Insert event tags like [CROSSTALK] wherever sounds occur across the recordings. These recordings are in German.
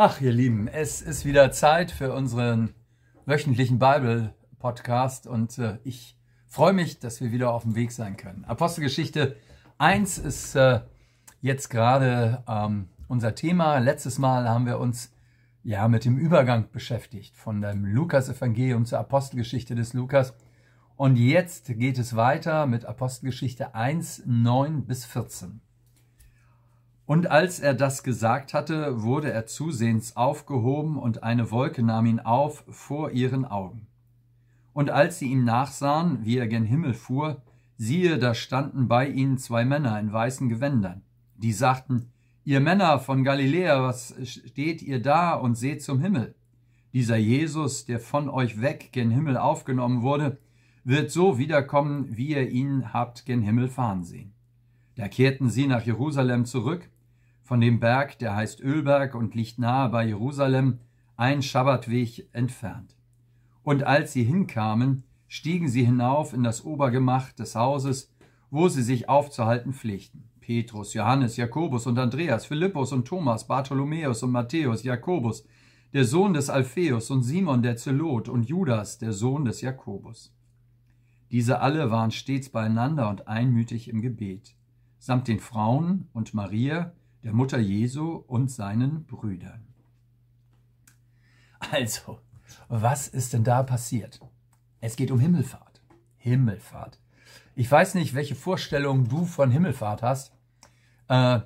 Ach, ihr Lieben, es ist wieder Zeit für unseren wöchentlichen Bible-Podcast und äh, ich freue mich, dass wir wieder auf dem Weg sein können. Apostelgeschichte 1 ist äh, jetzt gerade ähm, unser Thema. Letztes Mal haben wir uns ja mit dem Übergang beschäftigt von dem Lukas-Evangelium zur Apostelgeschichte des Lukas. Und jetzt geht es weiter mit Apostelgeschichte 1, 9 bis 14. Und als er das gesagt hatte, wurde er zusehends aufgehoben, und eine Wolke nahm ihn auf vor ihren Augen. Und als sie ihm nachsahen, wie er gen Himmel fuhr, siehe, da standen bei ihnen zwei Männer in weißen Gewändern. Die sagten, Ihr Männer von Galiläa, was steht ihr da und seht zum Himmel? Dieser Jesus, der von euch weg gen Himmel aufgenommen wurde, wird so wiederkommen, wie ihr ihn habt gen Himmel fahren sehen. Da kehrten sie nach Jerusalem zurück, von dem Berg, der heißt Ölberg und liegt nahe bei Jerusalem, ein Schabbatweg entfernt. Und als sie hinkamen, stiegen sie hinauf in das Obergemach des Hauses, wo sie sich aufzuhalten pflegten. Petrus, Johannes, Jakobus und Andreas, Philippus und Thomas, Bartholomäus und Matthäus, Jakobus, der Sohn des Alpheus und Simon der Zelot und Judas, der Sohn des Jakobus. Diese alle waren stets beieinander und einmütig im Gebet, samt den Frauen und Maria, der Mutter Jesu und seinen Brüdern. Also, was ist denn da passiert? Es geht um Himmelfahrt. Himmelfahrt. Ich weiß nicht, welche Vorstellung du von Himmelfahrt hast. Äh,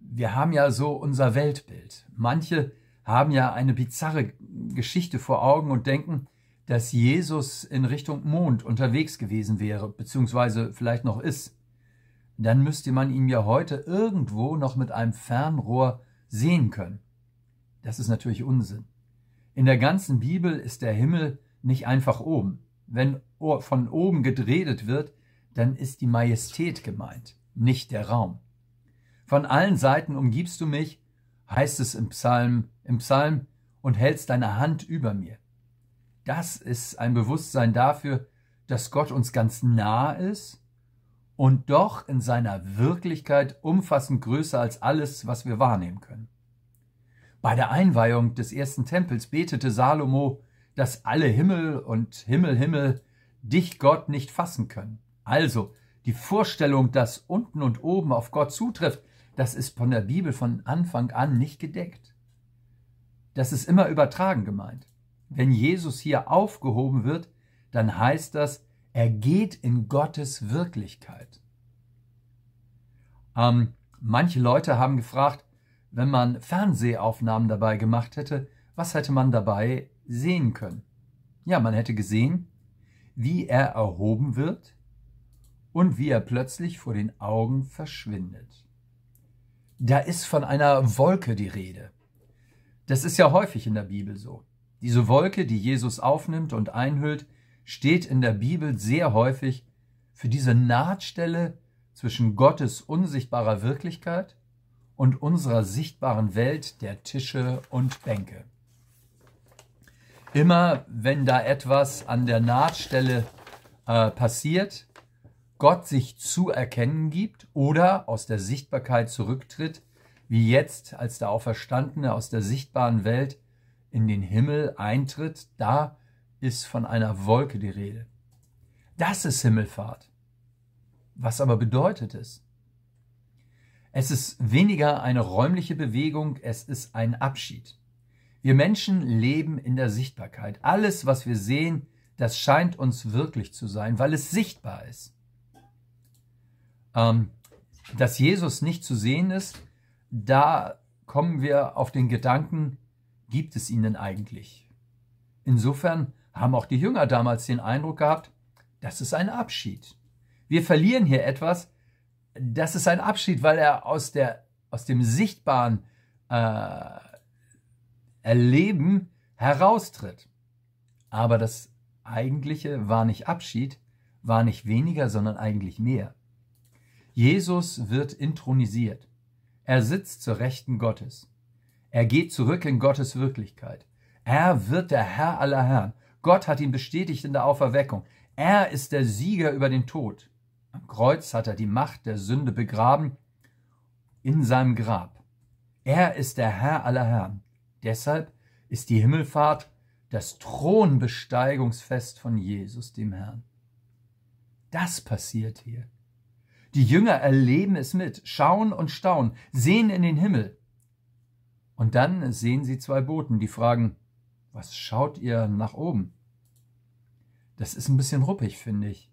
wir haben ja so unser Weltbild. Manche haben ja eine bizarre Geschichte vor Augen und denken, dass Jesus in Richtung Mond unterwegs gewesen wäre, beziehungsweise vielleicht noch ist dann müsste man ihn ja heute irgendwo noch mit einem Fernrohr sehen können. Das ist natürlich Unsinn. In der ganzen Bibel ist der Himmel nicht einfach oben. Wenn von oben gedreht wird, dann ist die Majestät gemeint, nicht der Raum. Von allen Seiten umgibst du mich, heißt es im Psalm, im Psalm, und hältst deine Hand über mir. Das ist ein Bewusstsein dafür, dass Gott uns ganz nah ist und doch in seiner Wirklichkeit umfassend größer als alles, was wir wahrnehmen können. Bei der Einweihung des ersten Tempels betete Salomo, dass alle Himmel und Himmel, Himmel dich Gott nicht fassen können. Also, die Vorstellung, dass unten und oben auf Gott zutrifft, das ist von der Bibel von Anfang an nicht gedeckt. Das ist immer übertragen gemeint. Wenn Jesus hier aufgehoben wird, dann heißt das, er geht in Gottes Wirklichkeit. Ähm, manche Leute haben gefragt, wenn man Fernsehaufnahmen dabei gemacht hätte, was hätte man dabei sehen können? Ja, man hätte gesehen, wie er erhoben wird und wie er plötzlich vor den Augen verschwindet. Da ist von einer Wolke die Rede. Das ist ja häufig in der Bibel so. Diese Wolke, die Jesus aufnimmt und einhüllt, steht in der Bibel sehr häufig für diese Nahtstelle zwischen Gottes unsichtbarer Wirklichkeit und unserer sichtbaren Welt der Tische und Bänke. Immer wenn da etwas an der Nahtstelle äh, passiert, Gott sich zu erkennen gibt oder aus der Sichtbarkeit zurücktritt, wie jetzt, als der Auferstandene aus der sichtbaren Welt in den Himmel eintritt, da ist von einer Wolke die Rede. Das ist Himmelfahrt. Was aber bedeutet es? Es ist weniger eine räumliche Bewegung, es ist ein Abschied. Wir Menschen leben in der Sichtbarkeit. Alles, was wir sehen, das scheint uns wirklich zu sein, weil es sichtbar ist. Ähm, dass Jesus nicht zu sehen ist, da kommen wir auf den Gedanken, gibt es ihn denn eigentlich? Insofern haben auch die Jünger damals den Eindruck gehabt, das ist ein Abschied. Wir verlieren hier etwas, das ist ein Abschied, weil er aus, der, aus dem sichtbaren äh, Erleben heraustritt. Aber das eigentliche war nicht Abschied, war nicht weniger, sondern eigentlich mehr. Jesus wird intronisiert. Er sitzt zur Rechten Gottes. Er geht zurück in Gottes Wirklichkeit. Er wird der Herr aller Herren. Gott hat ihn bestätigt in der Auferweckung. Er ist der Sieger über den Tod. Am Kreuz hat er die Macht der Sünde begraben in seinem Grab. Er ist der Herr aller Herren, Deshalb ist die Himmelfahrt das Thronbesteigungsfest von Jesus, dem Herrn. Das passiert hier. Die Jünger erleben es mit, schauen und staunen, sehen in den Himmel. Und dann sehen sie zwei Boten, die fragen, was schaut ihr nach oben? Das ist ein bisschen ruppig, finde ich.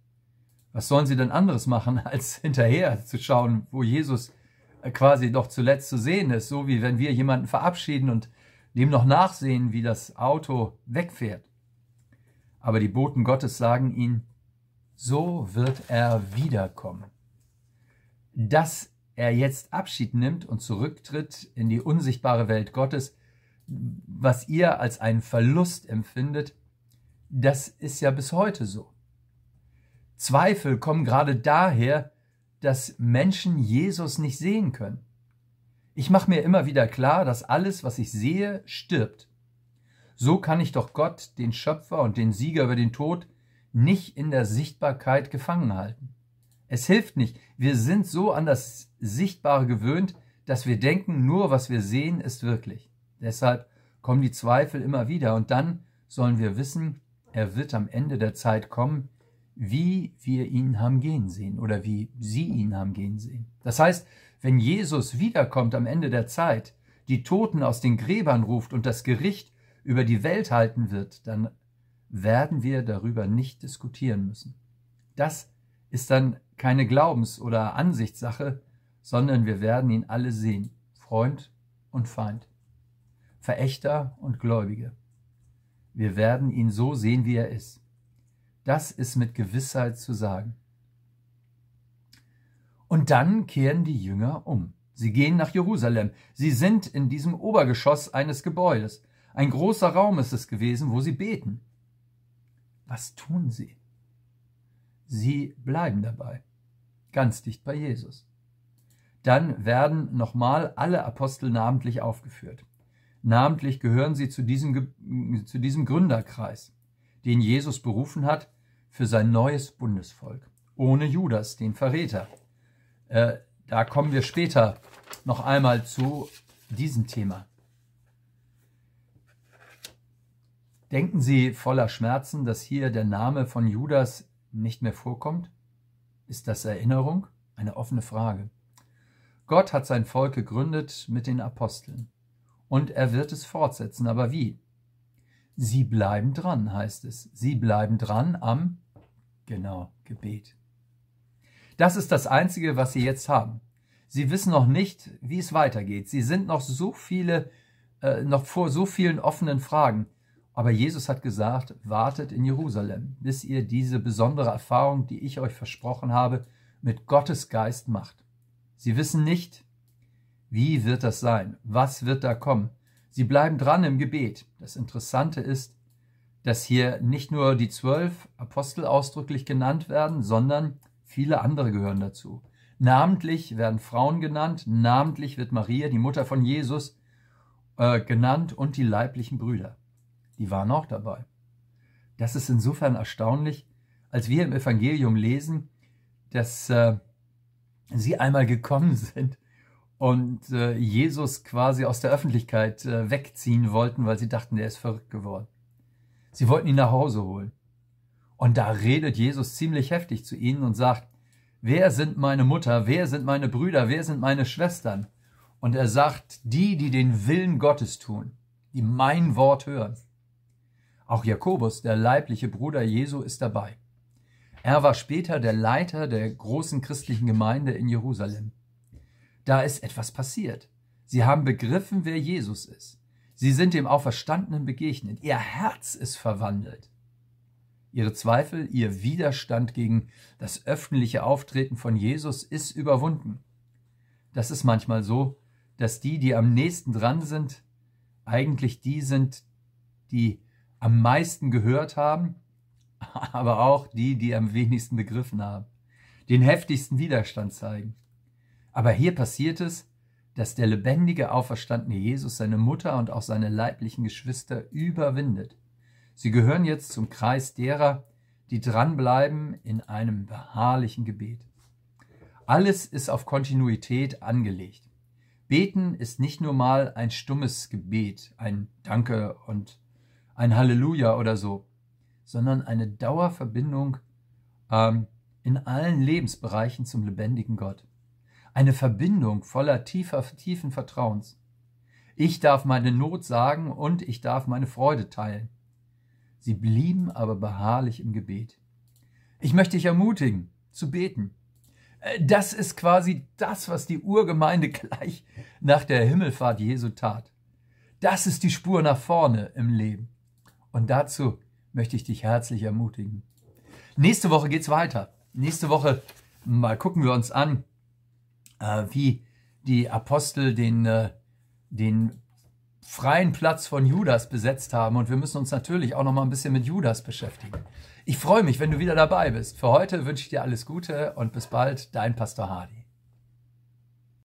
Was sollen sie denn anderes machen, [LAUGHS] als hinterher zu schauen, wo Jesus quasi doch zuletzt zu sehen ist, so wie wenn wir jemanden verabschieden und dem noch nachsehen, wie das Auto wegfährt. Aber die Boten Gottes sagen ihnen, so wird er wiederkommen. Dass er jetzt Abschied nimmt und zurücktritt in die unsichtbare Welt Gottes, was ihr als einen Verlust empfindet, das ist ja bis heute so. Zweifel kommen gerade daher, dass Menschen Jesus nicht sehen können. Ich mache mir immer wieder klar, dass alles, was ich sehe, stirbt. So kann ich doch Gott, den Schöpfer und den Sieger über den Tod, nicht in der Sichtbarkeit gefangen halten. Es hilft nicht. Wir sind so an das Sichtbare gewöhnt, dass wir denken, nur was wir sehen, ist wirklich. Deshalb kommen die Zweifel immer wieder und dann sollen wir wissen, er wird am Ende der Zeit kommen, wie wir ihn haben gehen sehen oder wie sie ihn haben gehen sehen. Das heißt, wenn Jesus wiederkommt am Ende der Zeit, die Toten aus den Gräbern ruft und das Gericht über die Welt halten wird, dann werden wir darüber nicht diskutieren müssen. Das ist dann keine Glaubens- oder Ansichtssache, sondern wir werden ihn alle sehen, Freund und Feind, Verächter und Gläubige. Wir werden ihn so sehen, wie er ist. Das ist mit Gewissheit zu sagen. Und dann kehren die Jünger um. Sie gehen nach Jerusalem. Sie sind in diesem Obergeschoss eines Gebäudes. Ein großer Raum ist es gewesen, wo sie beten. Was tun sie? Sie bleiben dabei, ganz dicht bei Jesus. Dann werden nochmal alle Apostel namentlich aufgeführt. Namentlich gehören sie zu diesem, zu diesem Gründerkreis den Jesus berufen hat für sein neues Bundesvolk, ohne Judas, den Verräter. Äh, da kommen wir später noch einmal zu diesem Thema. Denken Sie voller Schmerzen, dass hier der Name von Judas nicht mehr vorkommt? Ist das Erinnerung? Eine offene Frage. Gott hat sein Volk gegründet mit den Aposteln. Und er wird es fortsetzen. Aber wie? Sie bleiben dran, heißt es. Sie bleiben dran am, genau, Gebet. Das ist das Einzige, was Sie jetzt haben. Sie wissen noch nicht, wie es weitergeht. Sie sind noch so viele, äh, noch vor so vielen offenen Fragen. Aber Jesus hat gesagt, wartet in Jerusalem, bis ihr diese besondere Erfahrung, die ich euch versprochen habe, mit Gottes Geist macht. Sie wissen nicht, wie wird das sein? Was wird da kommen? Sie bleiben dran im Gebet. Das Interessante ist, dass hier nicht nur die zwölf Apostel ausdrücklich genannt werden, sondern viele andere gehören dazu. Namentlich werden Frauen genannt, namentlich wird Maria, die Mutter von Jesus, äh, genannt und die leiblichen Brüder. Die waren auch dabei. Das ist insofern erstaunlich, als wir im Evangelium lesen, dass äh, sie einmal gekommen [LAUGHS] sind und äh, Jesus quasi aus der Öffentlichkeit äh, wegziehen wollten, weil sie dachten, der ist verrückt geworden. Sie wollten ihn nach Hause holen. Und da redet Jesus ziemlich heftig zu ihnen und sagt, wer sind meine Mutter, wer sind meine Brüder, wer sind meine Schwestern? Und er sagt, die, die den Willen Gottes tun, die mein Wort hören. Auch Jakobus, der leibliche Bruder Jesu, ist dabei. Er war später der Leiter der großen christlichen Gemeinde in Jerusalem. Da ist etwas passiert. Sie haben begriffen, wer Jesus ist. Sie sind dem Auferstandenen begegnet. Ihr Herz ist verwandelt. Ihre Zweifel, ihr Widerstand gegen das öffentliche Auftreten von Jesus ist überwunden. Das ist manchmal so, dass die, die am nächsten dran sind, eigentlich die sind, die am meisten gehört haben, [LAUGHS] aber auch die, die am wenigsten begriffen haben, den heftigsten Widerstand zeigen. Aber hier passiert es, dass der lebendige, auferstandene Jesus seine Mutter und auch seine leiblichen Geschwister überwindet. Sie gehören jetzt zum Kreis derer, die dranbleiben in einem beharrlichen Gebet. Alles ist auf Kontinuität angelegt. Beten ist nicht nur mal ein stummes Gebet, ein Danke und ein Halleluja oder so, sondern eine Dauerverbindung ähm, in allen Lebensbereichen zum lebendigen Gott. Eine Verbindung voller tiefer, tiefen Vertrauens. Ich darf meine Not sagen und ich darf meine Freude teilen. Sie blieben aber beharrlich im Gebet. Ich möchte dich ermutigen, zu beten. Äh, das ist quasi das, was die Urgemeinde [LAUGHS] gleich nach der Himmelfahrt Jesu tat. Das ist die Spur nach vorne im Leben. Und dazu möchte ich dich herzlich ermutigen. Nächste Woche geht's weiter. Nächste Woche mal gucken wir uns an, äh, wie die Apostel den, äh, den freien Platz von Judas besetzt haben. Und wir müssen uns natürlich auch noch mal ein bisschen mit Judas beschäftigen. Ich freue mich, wenn du wieder dabei bist. Für heute wünsche ich dir alles Gute und bis bald, dein Pastor Hardy.